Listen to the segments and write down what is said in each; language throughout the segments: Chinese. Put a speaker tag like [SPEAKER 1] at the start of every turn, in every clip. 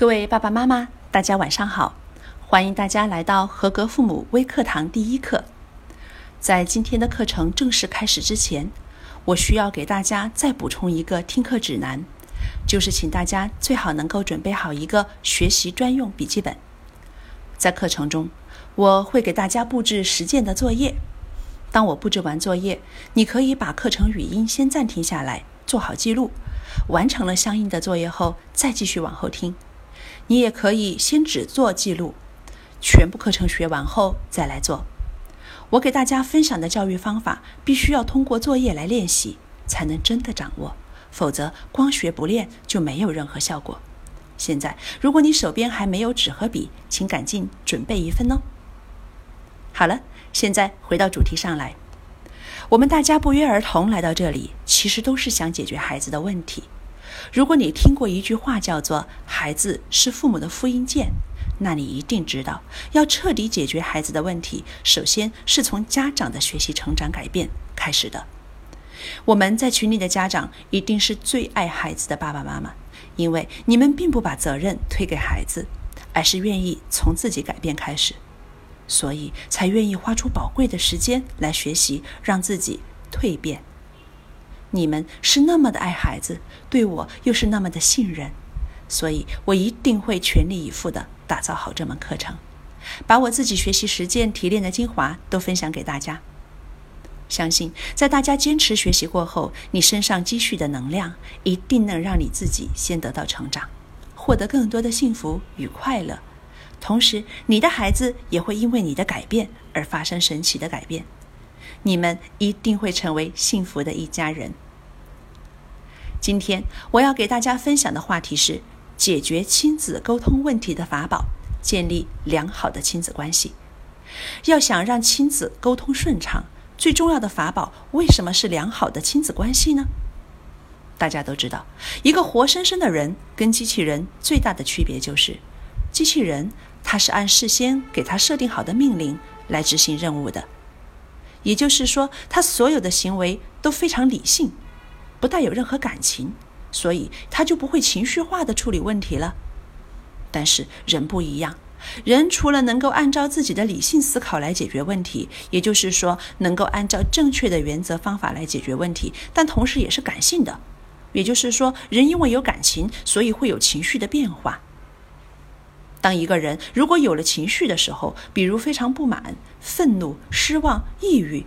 [SPEAKER 1] 各位爸爸妈妈，大家晚上好！欢迎大家来到合格父母微课堂第一课。在今天的课程正式开始之前，我需要给大家再补充一个听课指南，就是请大家最好能够准备好一个学习专用笔记本。在课程中，我会给大家布置实践的作业。当我布置完作业，你可以把课程语音先暂停下来，做好记录。完成了相应的作业后，再继续往后听。你也可以先只做记录，全部课程学完后再来做。我给大家分享的教育方法，必须要通过作业来练习，才能真的掌握，否则光学不练就没有任何效果。现在，如果你手边还没有纸和笔，请赶紧准备一份哦。好了，现在回到主题上来，我们大家不约而同来到这里，其实都是想解决孩子的问题。如果你听过一句话叫做“孩子是父母的复印件”，那你一定知道，要彻底解决孩子的问题，首先是从家长的学习、成长、改变开始的。我们在群里的家长一定是最爱孩子的爸爸妈妈，因为你们并不把责任推给孩子，而是愿意从自己改变开始，所以才愿意花出宝贵的时间来学习，让自己蜕变。你们是那么的爱孩子，对我又是那么的信任，所以我一定会全力以赴的打造好这门课程，把我自己学习实践提炼的精华都分享给大家。相信在大家坚持学习过后，你身上积蓄的能量一定能让你自己先得到成长，获得更多的幸福与快乐，同时你的孩子也会因为你的改变而发生神奇的改变。你们一定会成为幸福的一家人。今天我要给大家分享的话题是解决亲子沟通问题的法宝，建立良好的亲子关系。要想让亲子沟通顺畅，最重要的法宝为什么是良好的亲子关系呢？大家都知道，一个活生生的人跟机器人最大的区别就是，机器人它是按事先给它设定好的命令来执行任务的。也就是说，他所有的行为都非常理性，不带有任何感情，所以他就不会情绪化的处理问题了。但是人不一样，人除了能够按照自己的理性思考来解决问题，也就是说能够按照正确的原则方法来解决问题，但同时也是感性的，也就是说人因为有感情，所以会有情绪的变化。当一个人如果有了情绪的时候，比如非常不满、愤怒、失望、抑郁，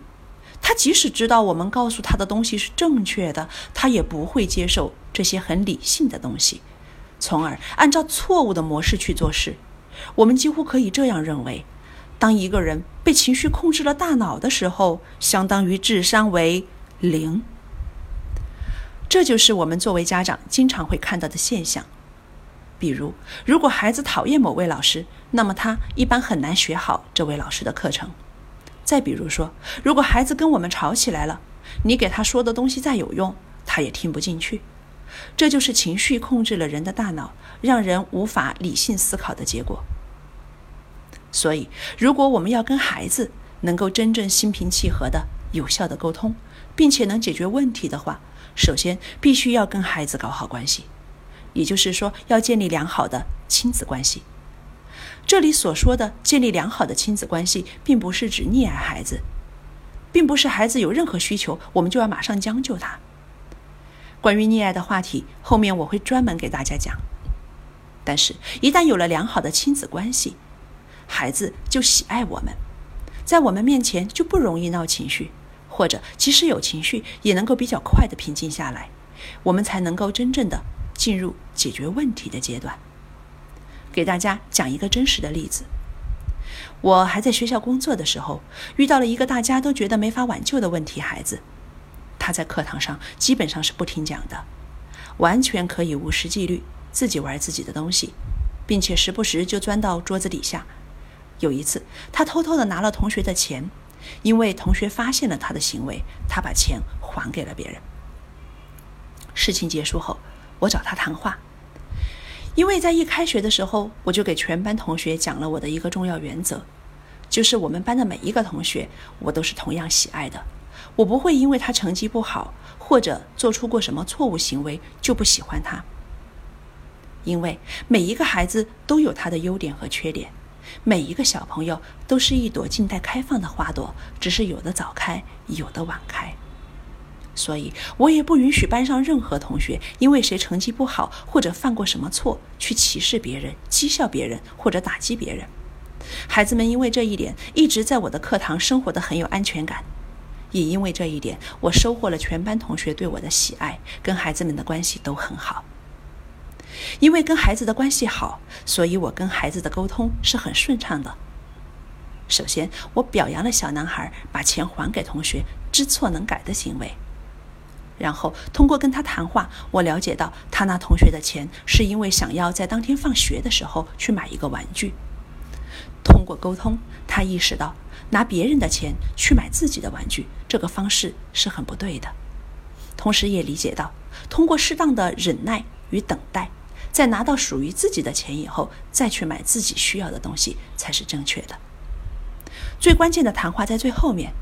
[SPEAKER 1] 他即使知道我们告诉他的东西是正确的，他也不会接受这些很理性的东西，从而按照错误的模式去做事。我们几乎可以这样认为：当一个人被情绪控制了大脑的时候，相当于智商为零。这就是我们作为家长经常会看到的现象。比如，如果孩子讨厌某位老师，那么他一般很难学好这位老师的课程。再比如说，如果孩子跟我们吵起来了，你给他说的东西再有用，他也听不进去。这就是情绪控制了人的大脑，让人无法理性思考的结果。所以，如果我们要跟孩子能够真正心平气和的、有效的沟通，并且能解决问题的话，首先必须要跟孩子搞好关系。也就是说，要建立良好的亲子关系。这里所说的建立良好的亲子关系，并不是指溺爱孩子，并不是孩子有任何需求，我们就要马上将就他。关于溺爱的话题，后面我会专门给大家讲。但是，一旦有了良好的亲子关系，孩子就喜爱我们，在我们面前就不容易闹情绪，或者即使有情绪，也能够比较快的平静下来，我们才能够真正的。进入解决问题的阶段。给大家讲一个真实的例子：我还在学校工作的时候，遇到了一个大家都觉得没法挽救的问题孩子。他在课堂上基本上是不听讲的，完全可以无视纪律，自己玩自己的东西，并且时不时就钻到桌子底下。有一次，他偷偷的拿了同学的钱，因为同学发现了他的行为，他把钱还给了别人。事情结束后。我找他谈话，因为在一开学的时候，我就给全班同学讲了我的一个重要原则，就是我们班的每一个同学，我都是同样喜爱的。我不会因为他成绩不好或者做出过什么错误行为就不喜欢他。因为每一个孩子都有他的优点和缺点，每一个小朋友都是一朵静待开放的花朵，只是有的早开，有的晚开。所以，我也不允许班上任何同学因为谁成绩不好或者犯过什么错去歧视别人、讥笑别人或者打击别人。孩子们因为这一点一直在我的课堂生活的很有安全感，也因为这一点，我收获了全班同学对我的喜爱，跟孩子们的关系都很好。因为跟孩子的关系好，所以我跟孩子的沟通是很顺畅的。首先，我表扬了小男孩把钱还给同学、知错能改的行为。然后通过跟他谈话，我了解到他拿同学的钱是因为想要在当天放学的时候去买一个玩具。通过沟通，他意识到拿别人的钱去买自己的玩具这个方式是很不对的，同时也理解到通过适当的忍耐与等待。在拿到属于自己的钱以后，再去买自己需要的东西才是正确的。最关键的谈话在最后面，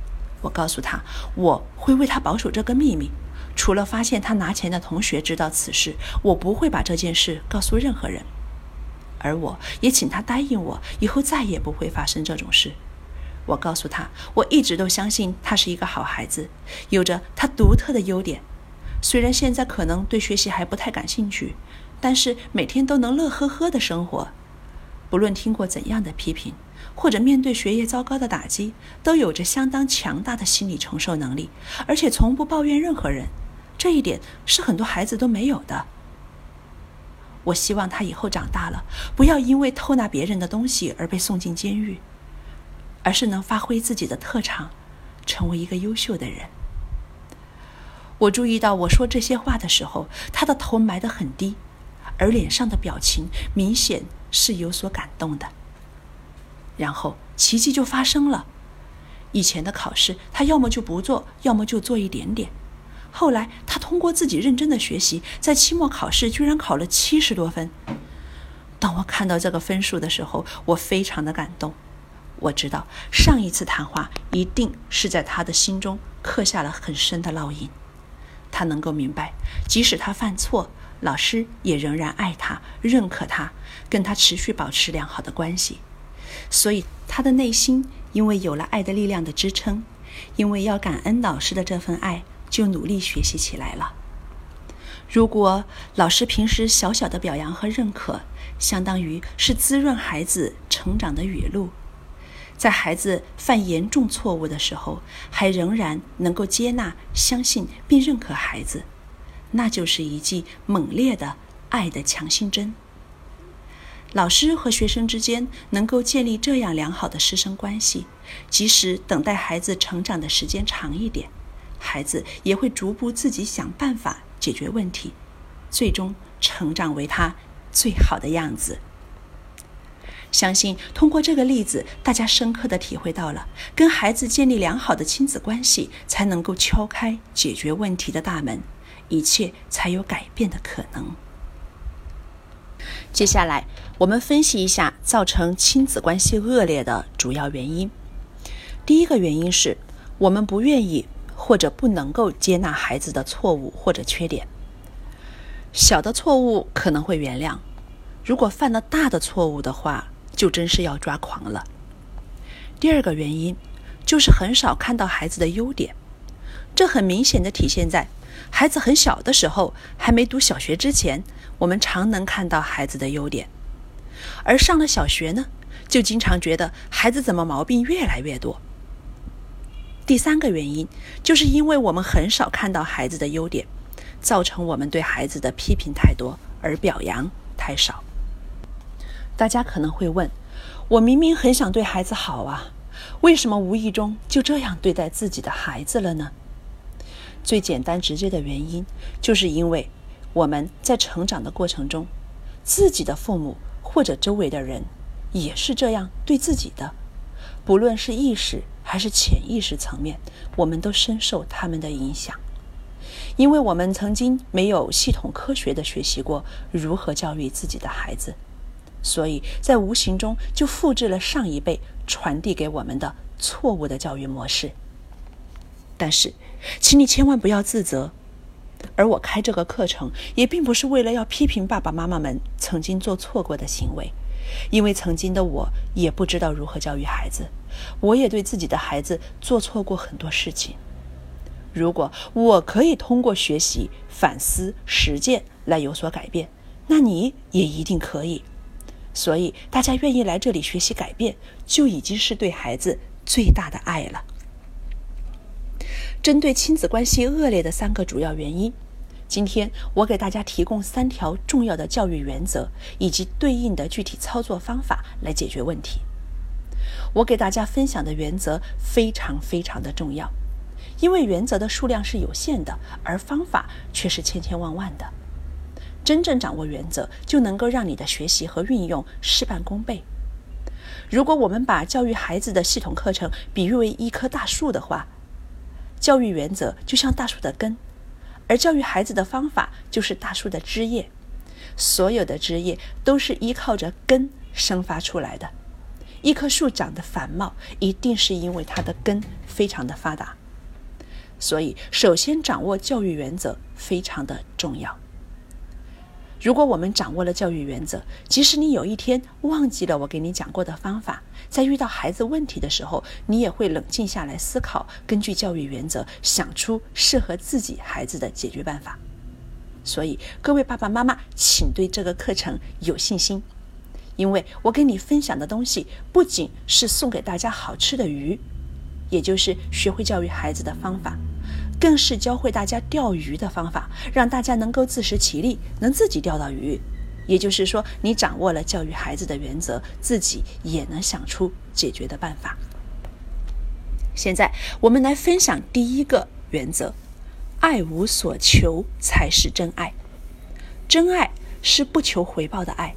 [SPEAKER 1] 我告诉他我会为他保守这个秘密，除了发现他拿钱的同学知道此事，我不会把这件事告诉任何人。而我也请他答应我，以后再也不会发生这种事。我告诉他，我一直都相信他是一个好孩子，有着他独特的优点，虽然现在可能对学习还不太感兴趣。但是每天都能乐呵呵的生活，不论听过怎样的批评，或者面对学业糟糕的打击，都有着相当强大的心理承受能力，而且从不抱怨任何人。这一点是很多孩子都没有的。我希望他以后长大了，不要因为偷拿别人的东西而被送进监狱，而是能发挥自己的特长，成为一个优秀的人。我注意到我说这些话的时候，他的头埋得很低。而脸上的表情明显是有所感动的。然后奇迹就发生了。以前的考试，他要么就不做，要么就做一点点。后来他通过自己认真的学习，在期末考试居然考了七十多分。当我看到这个分数的时候，我非常的感动。我知道上一次谈话一定是在他的心中刻下了很深的烙印。他能够明白，即使他犯错。老师也仍然爱他，认可他，跟他持续保持良好的关系。所以他的内心因为有了爱的力量的支撑，因为要感恩老师的这份爱，就努力学习起来了。如果老师平时小小的表扬和认可，相当于是滋润孩子成长的雨露，在孩子犯严重错误的时候，还仍然能够接纳、相信并认可孩子。那就是一剂猛烈的爱的强心针。老师和学生之间能够建立这样良好的师生关系，即使等待孩子成长的时间长一点，孩子也会逐步自己想办法解决问题，最终成长为他最好的样子。相信通过这个例子，大家深刻的体会到了，跟孩子建立良好的亲子关系，才能够敲开解决问题的大门。一切才有改变的可能。接下来，我们分析一下造成亲子关系恶劣的主要原因。第一个原因是我们不愿意或者不能够接纳孩子的错误或者缺点。小的错误可能会原谅，如果犯了大的错误的话，就真是要抓狂了。第二个原因就是很少看到孩子的优点，这很明显的体现在。孩子很小的时候，还没读小学之前，我们常能看到孩子的优点；而上了小学呢，就经常觉得孩子怎么毛病越来越多。第三个原因，就是因为我们很少看到孩子的优点，造成我们对孩子的批评太多，而表扬太少。大家可能会问：我明明很想对孩子好啊，为什么无意中就这样对待自己的孩子了呢？最简单直接的原因，就是因为我们在成长的过程中，自己的父母或者周围的人也是这样对自己的，不论是意识还是潜意识层面，我们都深受他们的影响。因为我们曾经没有系统科学的学习过如何教育自己的孩子，所以在无形中就复制了上一辈传递给我们的错误的教育模式。但是，请你千万不要自责，而我开这个课程，也并不是为了要批评爸爸妈妈们曾经做错过的行为，因为曾经的我也不知道如何教育孩子，我也对自己的孩子做错过很多事情。如果我可以通过学习、反思、实践来有所改变，那你也一定可以。所以，大家愿意来这里学习改变，就已经是对孩子最大的爱了。针对亲子关系恶劣的三个主要原因，今天我给大家提供三条重要的教育原则以及对应的具体操作方法来解决问题。我给大家分享的原则非常非常的重要，因为原则的数量是有限的，而方法却是千千万万的。真正掌握原则，就能够让你的学习和运用事半功倍。如果我们把教育孩子的系统课程比喻为一棵大树的话，教育原则就像大树的根，而教育孩子的方法就是大树的枝叶。所有的枝叶都是依靠着根生发出来的。一棵树长得繁茂，一定是因为它的根非常的发达。所以，首先掌握教育原则非常的重要。如果我们掌握了教育原则，即使你有一天忘记了我给你讲过的方法，在遇到孩子问题的时候，你也会冷静下来思考，根据教育原则想出适合自己孩子的解决办法。所以，各位爸爸妈妈，请对这个课程有信心，因为我给你分享的东西不仅是送给大家好吃的鱼，也就是学会教育孩子的方法。更是教会大家钓鱼的方法，让大家能够自食其力，能自己钓到鱼。也就是说，你掌握了教育孩子的原则，自己也能想出解决的办法。现在，我们来分享第一个原则：爱无所求才是真爱。真爱是不求回报的爱，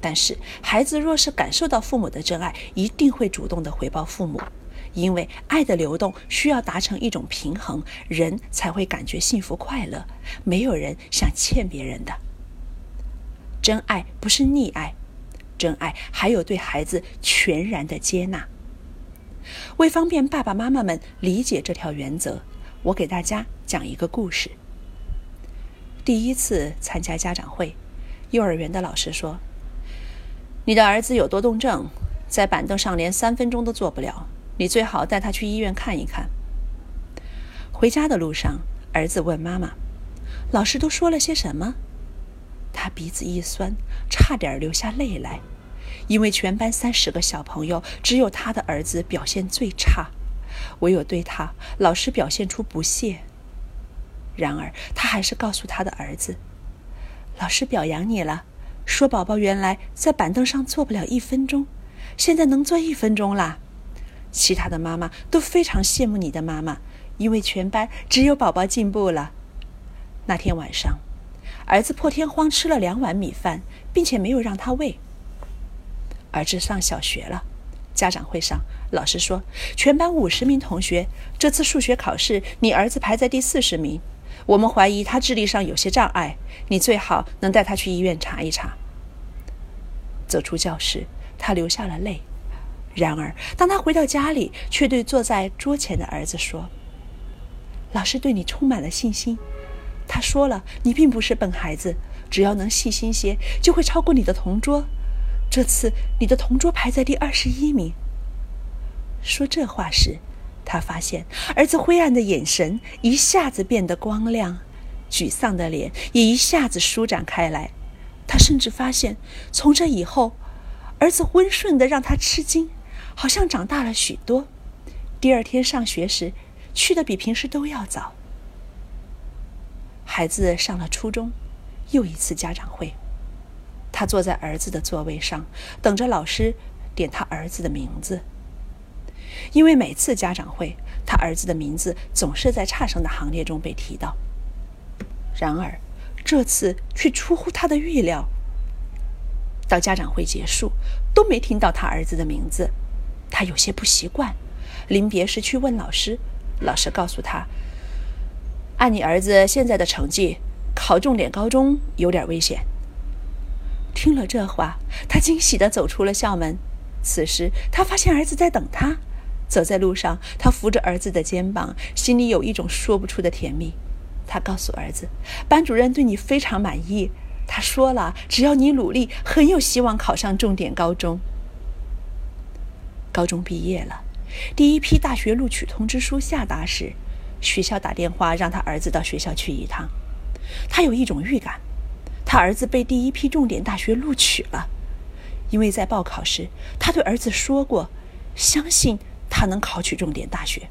[SPEAKER 1] 但是孩子若是感受到父母的真爱，一定会主动的回报父母。因为爱的流动需要达成一种平衡，人才会感觉幸福快乐。没有人想欠别人的。真爱不是溺爱，真爱还有对孩子全然的接纳。为方便爸爸妈妈们理解这条原则，我给大家讲一个故事。第一次参加家长会，幼儿园的老师说：“你的儿子有多动症，在板凳上连三分钟都坐不了。”你最好带他去医院看一看。回家的路上，儿子问妈妈：“老师都说了些什么？”他鼻子一酸，差点流下泪来，因为全班三十个小朋友，只有他的儿子表现最差，唯有对他，老师表现出不屑。然而，他还是告诉他的儿子：“老师表扬你了，说宝宝原来在板凳上坐不了一分钟，现在能坐一分钟啦。”其他的妈妈都非常羡慕你的妈妈，因为全班只有宝宝进步了。那天晚上，儿子破天荒吃了两碗米饭，并且没有让他喂。儿子上小学了，家长会上，老师说，全班五十名同学，这次数学考试你儿子排在第四十名，我们怀疑他智力上有些障碍，你最好能带他去医院查一查。走出教室，他流下了泪。然而，当他回到家里，却对坐在桌前的儿子说：“老师对你充满了信心。他说了，你并不是笨孩子，只要能细心些，就会超过你的同桌。这次你的同桌排在第二十一名。”说这话时，他发现儿子灰暗的眼神一下子变得光亮，沮丧的脸也一下子舒展开来。他甚至发现，从这以后，儿子温顺的让他吃惊。好像长大了许多。第二天上学时，去的比平时都要早。孩子上了初中，又一次家长会，他坐在儿子的座位上，等着老师点他儿子的名字。因为每次家长会，他儿子的名字总是在差生的行列中被提到。然而，这次却出乎他的预料，到家长会结束，都没听到他儿子的名字。他有些不习惯，临别时去问老师，老师告诉他：“按你儿子现在的成绩，考重点高中有点危险。”听了这话，他惊喜地走出了校门。此时，他发现儿子在等他。走在路上，他扶着儿子的肩膀，心里有一种说不出的甜蜜。他告诉儿子，班主任对你非常满意。他说了，只要你努力，很有希望考上重点高中。高中毕业了，第一批大学录取通知书下达时，学校打电话让他儿子到学校去一趟。他有一种预感，他儿子被第一批重点大学录取了，因为在报考时，他对儿子说过，相信他能考取重点大学。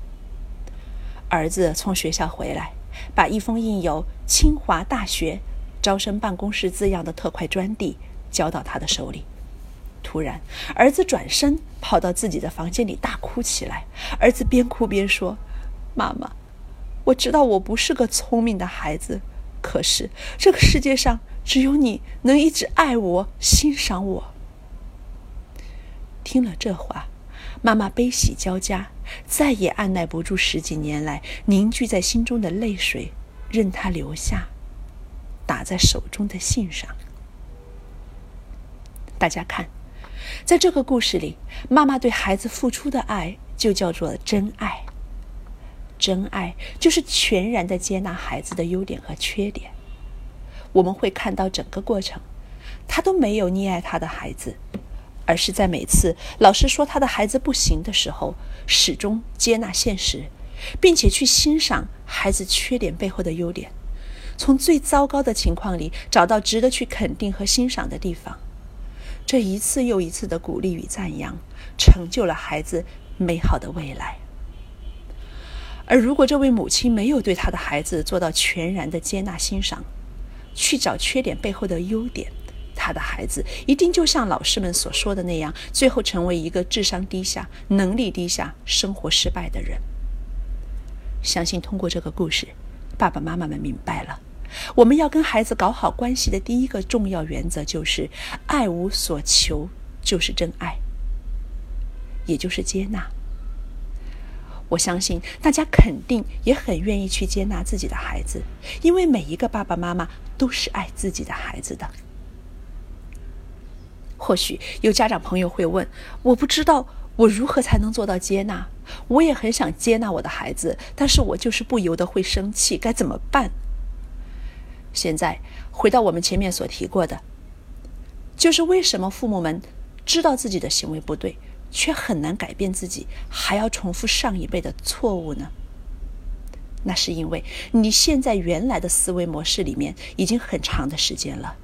[SPEAKER 1] 儿子从学校回来，把一封印有“清华大学招生办公室”字样的特快专递交到他的手里。突然，儿子转身跑到自己的房间里大哭起来。儿子边哭边说：“妈妈，我知道我不是个聪明的孩子，可是这个世界上只有你能一直爱我、欣赏我。”听了这话，妈妈悲喜交加。再也按耐不住十几年来凝聚在心中的泪水，任它流下，打在手中的信上。大家看，在这个故事里，妈妈对孩子付出的爱就叫做真爱。真爱就是全然的接纳孩子的优点和缺点。我们会看到整个过程，他都没有溺爱他的孩子。而是在每次老师说他的孩子不行的时候，始终接纳现实，并且去欣赏孩子缺点背后的优点，从最糟糕的情况里找到值得去肯定和欣赏的地方。这一次又一次的鼓励与赞扬，成就了孩子美好的未来。而如果这位母亲没有对他的孩子做到全然的接纳欣赏，去找缺点背后的优点。他的孩子一定就像老师们所说的那样，最后成为一个智商低下、能力低下、生活失败的人。相信通过这个故事，爸爸妈妈们明白了，我们要跟孩子搞好关系的第一个重要原则就是：爱无所求就是真爱，也就是接纳。我相信大家肯定也很愿意去接纳自己的孩子，因为每一个爸爸妈妈都是爱自己的孩子的。或许有家长朋友会问：“我不知道我如何才能做到接纳？我也很想接纳我的孩子，但是我就是不由得会生气，该怎么办？”现在回到我们前面所提过的，就是为什么父母们知道自己的行为不对，却很难改变自己，还要重复上一辈的错误呢？那是因为你现在原来的思维模式里面已经很长的时间了。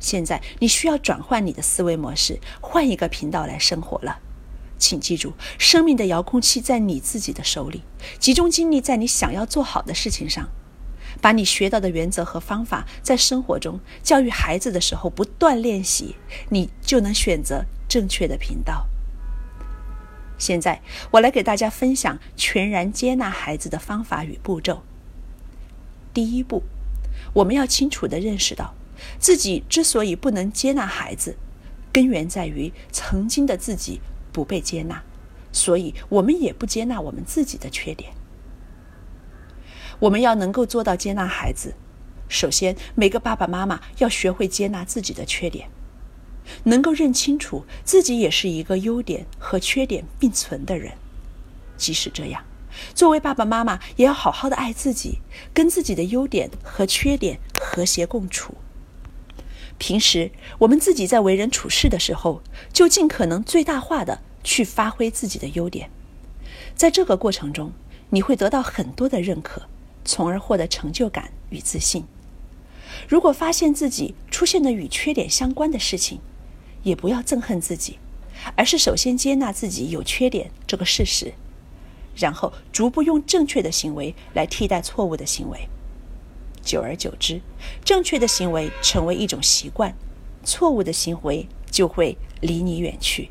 [SPEAKER 1] 现在你需要转换你的思维模式，换一个频道来生活了。请记住，生命的遥控器在你自己的手里，集中精力在你想要做好的事情上，把你学到的原则和方法在生活中教育孩子的时候不断练习，你就能选择正确的频道。现在我来给大家分享全然接纳孩子的方法与步骤。第一步，我们要清楚地认识到。自己之所以不能接纳孩子，根源在于曾经的自己不被接纳，所以我们也不接纳我们自己的缺点。我们要能够做到接纳孩子，首先每个爸爸妈妈要学会接纳自己的缺点，能够认清楚自己也是一个优点和缺点并存的人。即使这样，作为爸爸妈妈也要好好的爱自己，跟自己的优点和缺点和谐共处。平时我们自己在为人处事的时候，就尽可能最大化的去发挥自己的优点，在这个过程中，你会得到很多的认可，从而获得成就感与自信。如果发现自己出现的与缺点相关的事情，也不要憎恨自己，而是首先接纳自己有缺点这个事实，然后逐步用正确的行为来替代错误的行为。久而久之，正确的行为成为一种习惯，错误的行为就会离你远去。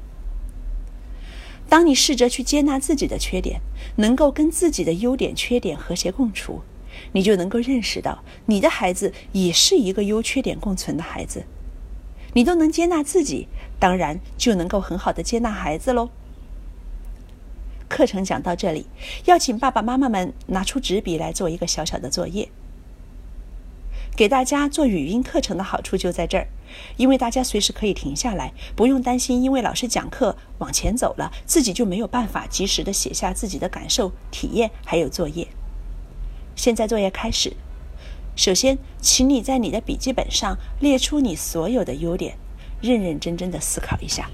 [SPEAKER 1] 当你试着去接纳自己的缺点，能够跟自己的优点、缺点和谐共处，你就能够认识到，你的孩子也是一个优缺点共存的孩子。你都能接纳自己，当然就能够很好的接纳孩子喽。课程讲到这里，要请爸爸妈妈们拿出纸笔来做一个小小的作业。给大家做语音课程的好处就在这儿，因为大家随时可以停下来，不用担心因为老师讲课往前走了，自己就没有办法及时的写下自己的感受、体验还有作业。现在作业开始，首先，请你在你的笔记本上列出你所有的优点，认认真真的思考一下。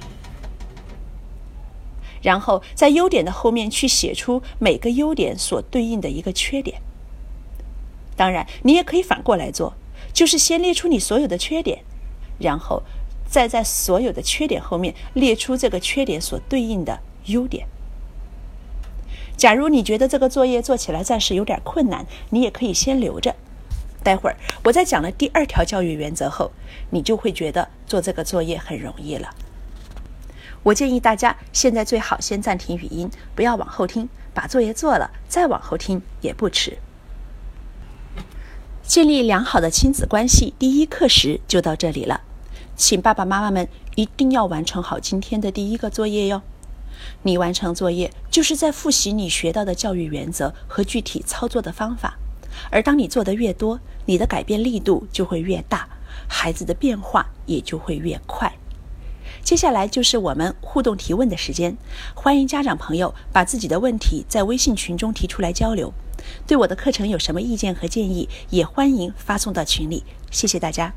[SPEAKER 1] 然后，在优点的后面去写出每个优点所对应的一个缺点。当然，你也可以反过来做，就是先列出你所有的缺点，然后再在所有的缺点后面列出这个缺点所对应的优点。假如你觉得这个作业做起来暂时有点困难，你也可以先留着。待会儿我在讲了第二条教育原则后，你就会觉得做这个作业很容易了。我建议大家现在最好先暂停语音，不要往后听，把作业做了再往后听也不迟。建立良好的亲子关系第一课时就到这里了，请爸爸妈妈们一定要完成好今天的第一个作业哟。你完成作业就是在复习你学到的教育原则和具体操作的方法。而当你做的越多，你的改变力度就会越大，孩子的变化也就会越快。接下来就是我们互动提问的时间，欢迎家长朋友把自己的问题在微信群中提出来交流。对我的课程有什么意见和建议，也欢迎发送到群里。谢谢大家。